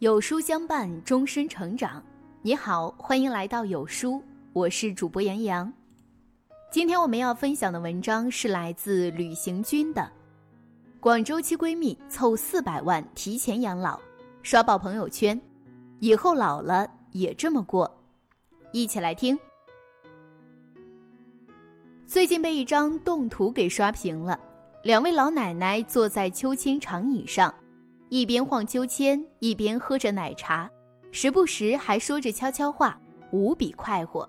有书相伴，终身成长。你好，欢迎来到有书，我是主播杨洋。今天我们要分享的文章是来自旅行君的。广州七闺蜜凑四百万提前养老，刷爆朋友圈，以后老了也这么过。一起来听。最近被一张动图给刷屏了，两位老奶奶坐在秋千长椅上，一边晃秋千，一边喝着奶茶，时不时还说着悄悄话，无比快活。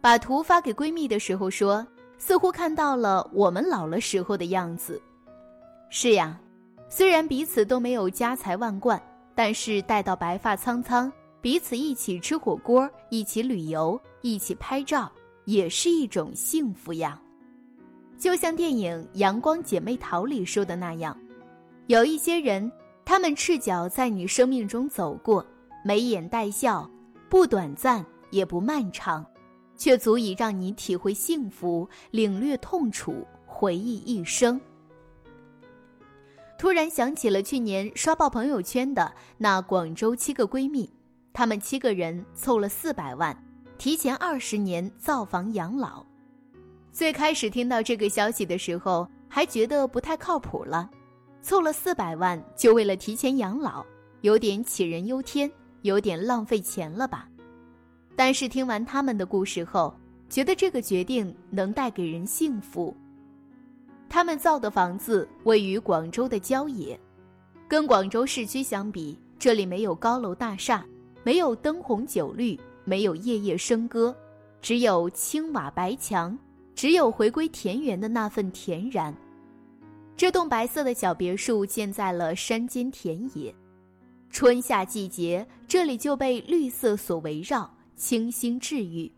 把图发给闺蜜的时候说，似乎看到了我们老了时候的样子。是呀，虽然彼此都没有家财万贯，但是待到白发苍苍，彼此一起吃火锅，一起旅游，一起拍照。也是一种幸福呀，就像电影《阳光姐妹淘》里说的那样，有一些人，他们赤脚在你生命中走过，眉眼带笑，不短暂也不漫长，却足以让你体会幸福，领略痛楚，回忆一生。突然想起了去年刷爆朋友圈的那广州七个闺蜜，她们七个人凑了四百万。提前二十年造房养老，最开始听到这个消息的时候，还觉得不太靠谱了。凑了四百万就为了提前养老，有点杞人忧天，有点浪费钱了吧？但是听完他们的故事后，觉得这个决定能带给人幸福。他们造的房子位于广州的郊野，跟广州市区相比，这里没有高楼大厦，没有灯红酒绿。没有夜夜笙歌，只有青瓦白墙，只有回归田园的那份恬然。这栋白色的小别墅建在了山间田野，春夏季节这里就被绿色所围绕，清新治愈；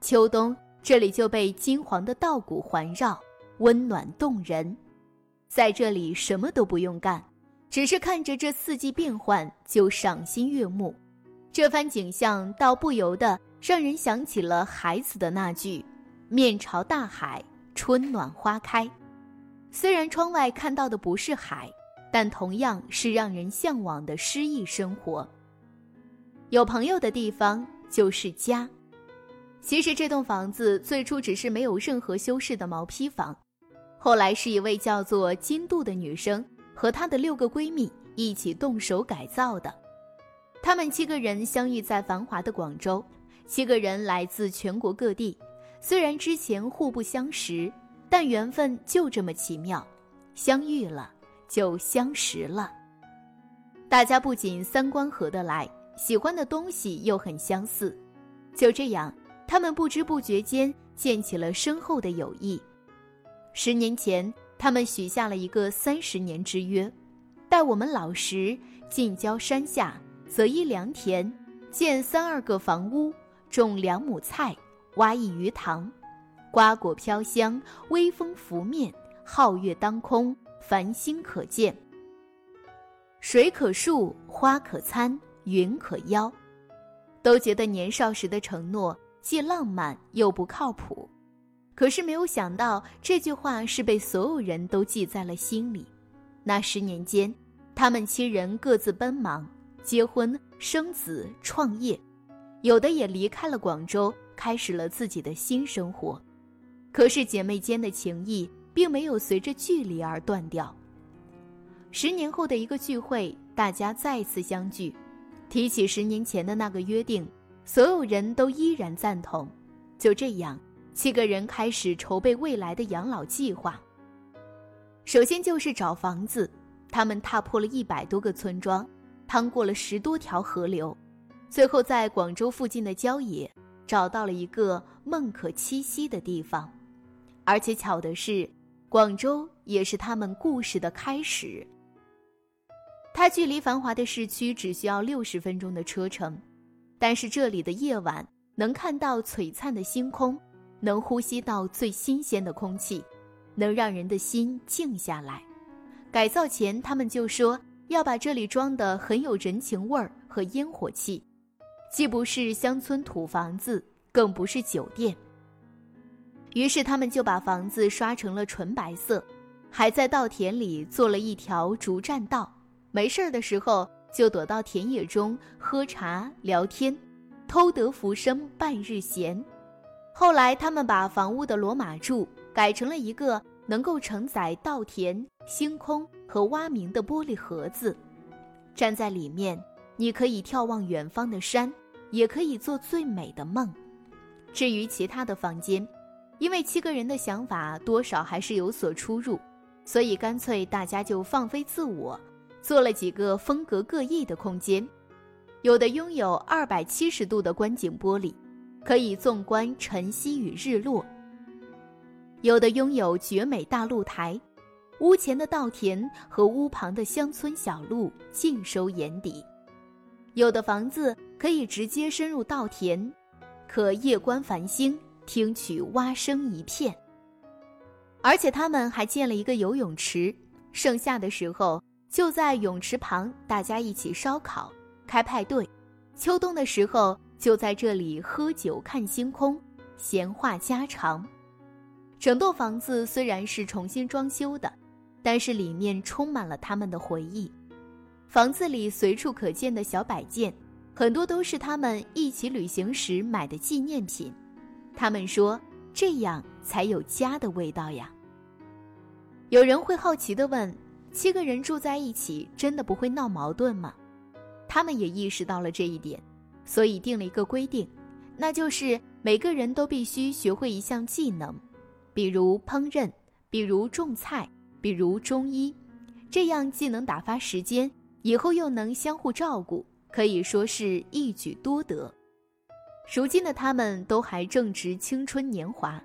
秋冬这里就被金黄的稻谷环绕，温暖动人。在这里什么都不用干，只是看着这四季变换就赏心悦目。这番景象倒不由得让人想起了孩子的那句“面朝大海，春暖花开”。虽然窗外看到的不是海，但同样是让人向往的诗意生活。有朋友的地方就是家。其实这栋房子最初只是没有任何修饰的毛坯房，后来是一位叫做金度的女生和她的六个闺蜜一起动手改造的。他们七个人相遇在繁华的广州，七个人来自全国各地，虽然之前互不相识，但缘分就这么奇妙，相遇了就相识了。大家不仅三观合得来，喜欢的东西又很相似，就这样，他们不知不觉间建起了深厚的友谊。十年前，他们许下了一个三十年之约，待我们老时，近郊山下。择一良田，建三二个房屋，种两亩菜，挖一鱼塘，瓜果飘香，微风拂面，皓月当空，繁星可见。水可漱，花可餐，云可邀，都觉得年少时的承诺既浪漫又不靠谱。可是没有想到，这句话是被所有人都记在了心里。那十年间，他们七人各自奔忙。结婚、生子、创业，有的也离开了广州，开始了自己的新生活。可是姐妹间的情谊并没有随着距离而断掉。十年后的一个聚会，大家再次相聚，提起十年前的那个约定，所有人都依然赞同。就这样，七个人开始筹备未来的养老计划。首先就是找房子，他们踏破了一百多个村庄。趟过了十多条河流，最后在广州附近的郊野找到了一个梦可栖息的地方，而且巧的是，广州也是他们故事的开始。它距离繁华的市区只需要六十分钟的车程，但是这里的夜晚能看到璀璨的星空，能呼吸到最新鲜的空气，能让人的心静下来。改造前，他们就说。要把这里装得很有人情味儿和烟火气，既不是乡村土房子，更不是酒店。于是他们就把房子刷成了纯白色，还在稻田里做了一条竹栈道。没事儿的时候，就躲到田野中喝茶聊天，偷得浮生半日闲。后来，他们把房屋的罗马柱改成了一个能够承载稻田、星空和蛙鸣的玻璃盒子。站在里面，你可以眺望远方的山，也可以做最美的梦。至于其他的房间，因为七个人的想法多少还是有所出入，所以干脆大家就放飞自我，做了几个风格各异的空间。有的拥有二百七十度的观景玻璃，可以纵观晨曦与日落；有的拥有绝美大露台。屋前的稻田和屋旁的乡村小路尽收眼底，有的房子可以直接深入稻田，可夜观繁星，听取蛙声一片。而且他们还建了一个游泳池，盛夏的时候就在泳池旁，大家一起烧烤、开派对；秋冬的时候就在这里喝酒、看星空、闲话家常。整栋房子虽然是重新装修的。但是里面充满了他们的回忆，房子里随处可见的小摆件，很多都是他们一起旅行时买的纪念品。他们说这样才有家的味道呀。有人会好奇的问：七个人住在一起，真的不会闹矛盾吗？他们也意识到了这一点，所以定了一个规定，那就是每个人都必须学会一项技能，比如烹饪，比如种菜。比如中医，这样既能打发时间，以后又能相互照顾，可以说是一举多得。如今的他们都还正值青春年华，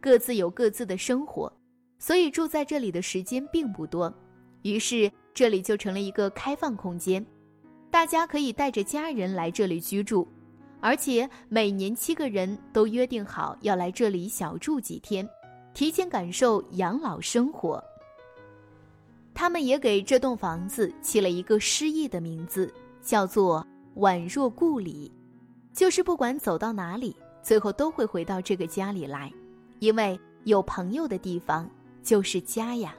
各自有各自的生活，所以住在这里的时间并不多。于是这里就成了一个开放空间，大家可以带着家人来这里居住，而且每年七个人都约定好要来这里小住几天，提前感受养老生活。他们也给这栋房子起了一个诗意的名字，叫做“宛若故里”，就是不管走到哪里，最后都会回到这个家里来，因为有朋友的地方就是家呀。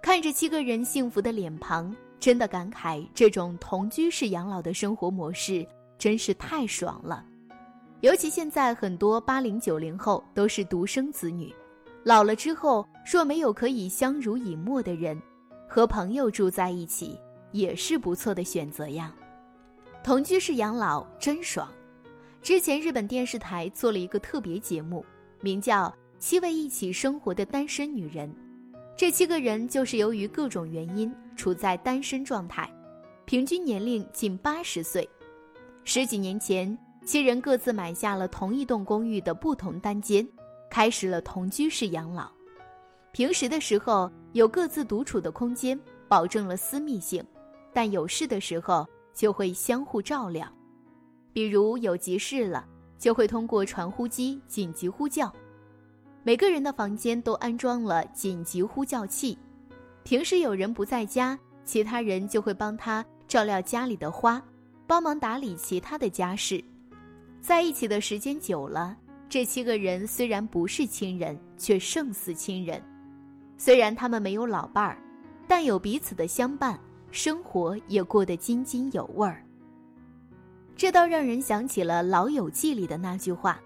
看着七个人幸福的脸庞，真的感慨这种同居式养老的生活模式真是太爽了。尤其现在很多八零九零后都是独生子女，老了之后若没有可以相濡以沫的人。和朋友住在一起也是不错的选择呀，同居式养老真爽。之前日本电视台做了一个特别节目，名叫《七位一起生活的单身女人》。这七个人就是由于各种原因处在单身状态，平均年龄近八十岁。十几年前，七人各自买下了同一栋公寓的不同单间，开始了同居式养老。平时的时候有各自独处的空间，保证了私密性，但有事的时候就会相互照料，比如有急事了，就会通过传呼机紧急呼叫。每个人的房间都安装了紧急呼叫器，平时有人不在家，其他人就会帮他照料家里的花，帮忙打理其他的家事。在一起的时间久了，这七个人虽然不是亲人，却胜似亲人。虽然他们没有老伴儿，但有彼此的相伴，生活也过得津津有味儿。这倒让人想起了《老友记》里的那句话：“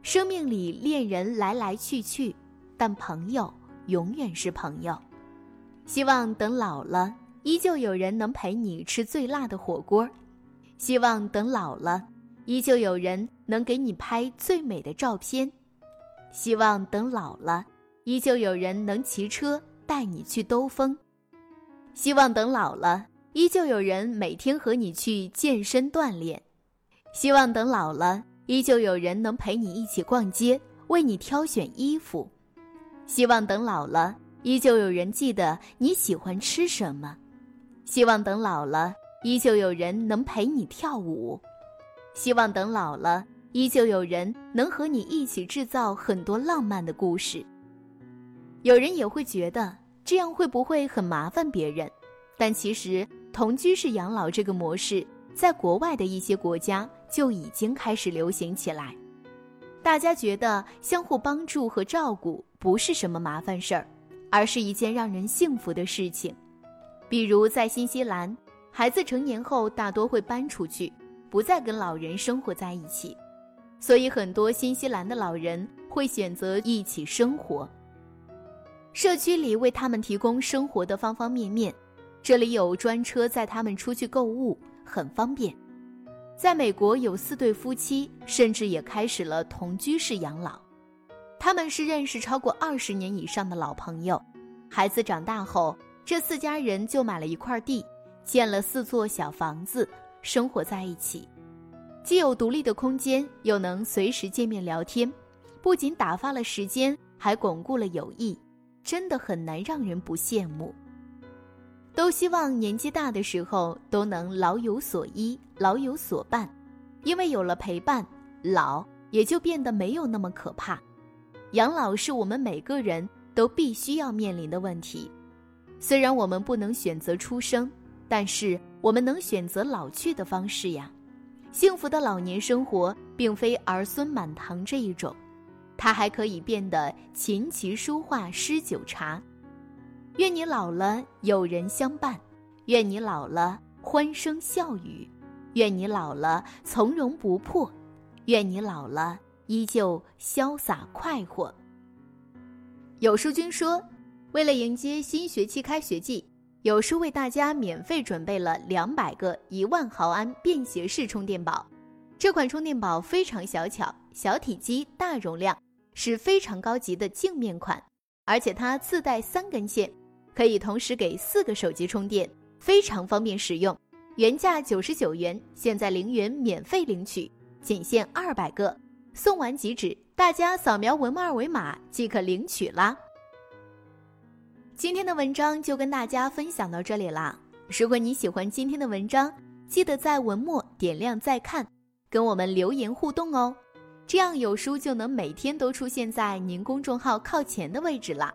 生命里恋人来来去去，但朋友永远是朋友。”希望等老了，依旧有人能陪你吃最辣的火锅；希望等老了，依旧有人能给你拍最美的照片；希望等老了。依旧有人能骑车带你去兜风，希望等老了，依旧有人每天和你去健身锻炼；希望等老了，依旧有人能陪你一起逛街，为你挑选衣服；希望等老了，依旧有人记得你喜欢吃什么；希望等老了，依旧有人能陪你跳舞；希望等老了，依旧有人能和你一起制造很多浪漫的故事。有人也会觉得这样会不会很麻烦别人？但其实同居式养老这个模式，在国外的一些国家就已经开始流行起来。大家觉得相互帮助和照顾不是什么麻烦事儿，而是一件让人幸福的事情。比如在新西兰，孩子成年后大多会搬出去，不再跟老人生活在一起，所以很多新西兰的老人会选择一起生活。社区里为他们提供生活的方方面面，这里有专车载他们出去购物，很方便。在美国，有四对夫妻，甚至也开始了同居式养老。他们是认识超过二十年以上的老朋友。孩子长大后，这四家人就买了一块地，建了四座小房子，生活在一起，既有独立的空间，又能随时见面聊天，不仅打发了时间，还巩固了友谊。真的很难让人不羡慕。都希望年纪大的时候都能老有所依、老有所伴，因为有了陪伴，老也就变得没有那么可怕。养老是我们每个人都必须要面临的问题。虽然我们不能选择出生，但是我们能选择老去的方式呀。幸福的老年生活，并非儿孙满堂这一种。它还可以变得琴棋书画诗酒茶，愿你老了有人相伴，愿你老了欢声笑语，愿你老了从容不迫，愿你老了依旧潇洒快活。有书君说，为了迎接新学期开学季，有书为大家免费准备了两百个一万毫安便携式充电宝。这款充电宝非常小巧，小体积大容量。是非常高级的镜面款，而且它自带三根线，可以同时给四个手机充电，非常方便使用。原价九十九元，现在零元免费领取，仅限二百个，送完即止，大家扫描文末二维码即可领取啦。今天的文章就跟大家分享到这里啦。如果你喜欢今天的文章，记得在文末点亮再看，跟我们留言互动哦。这样有书就能每天都出现在您公众号靠前的位置了。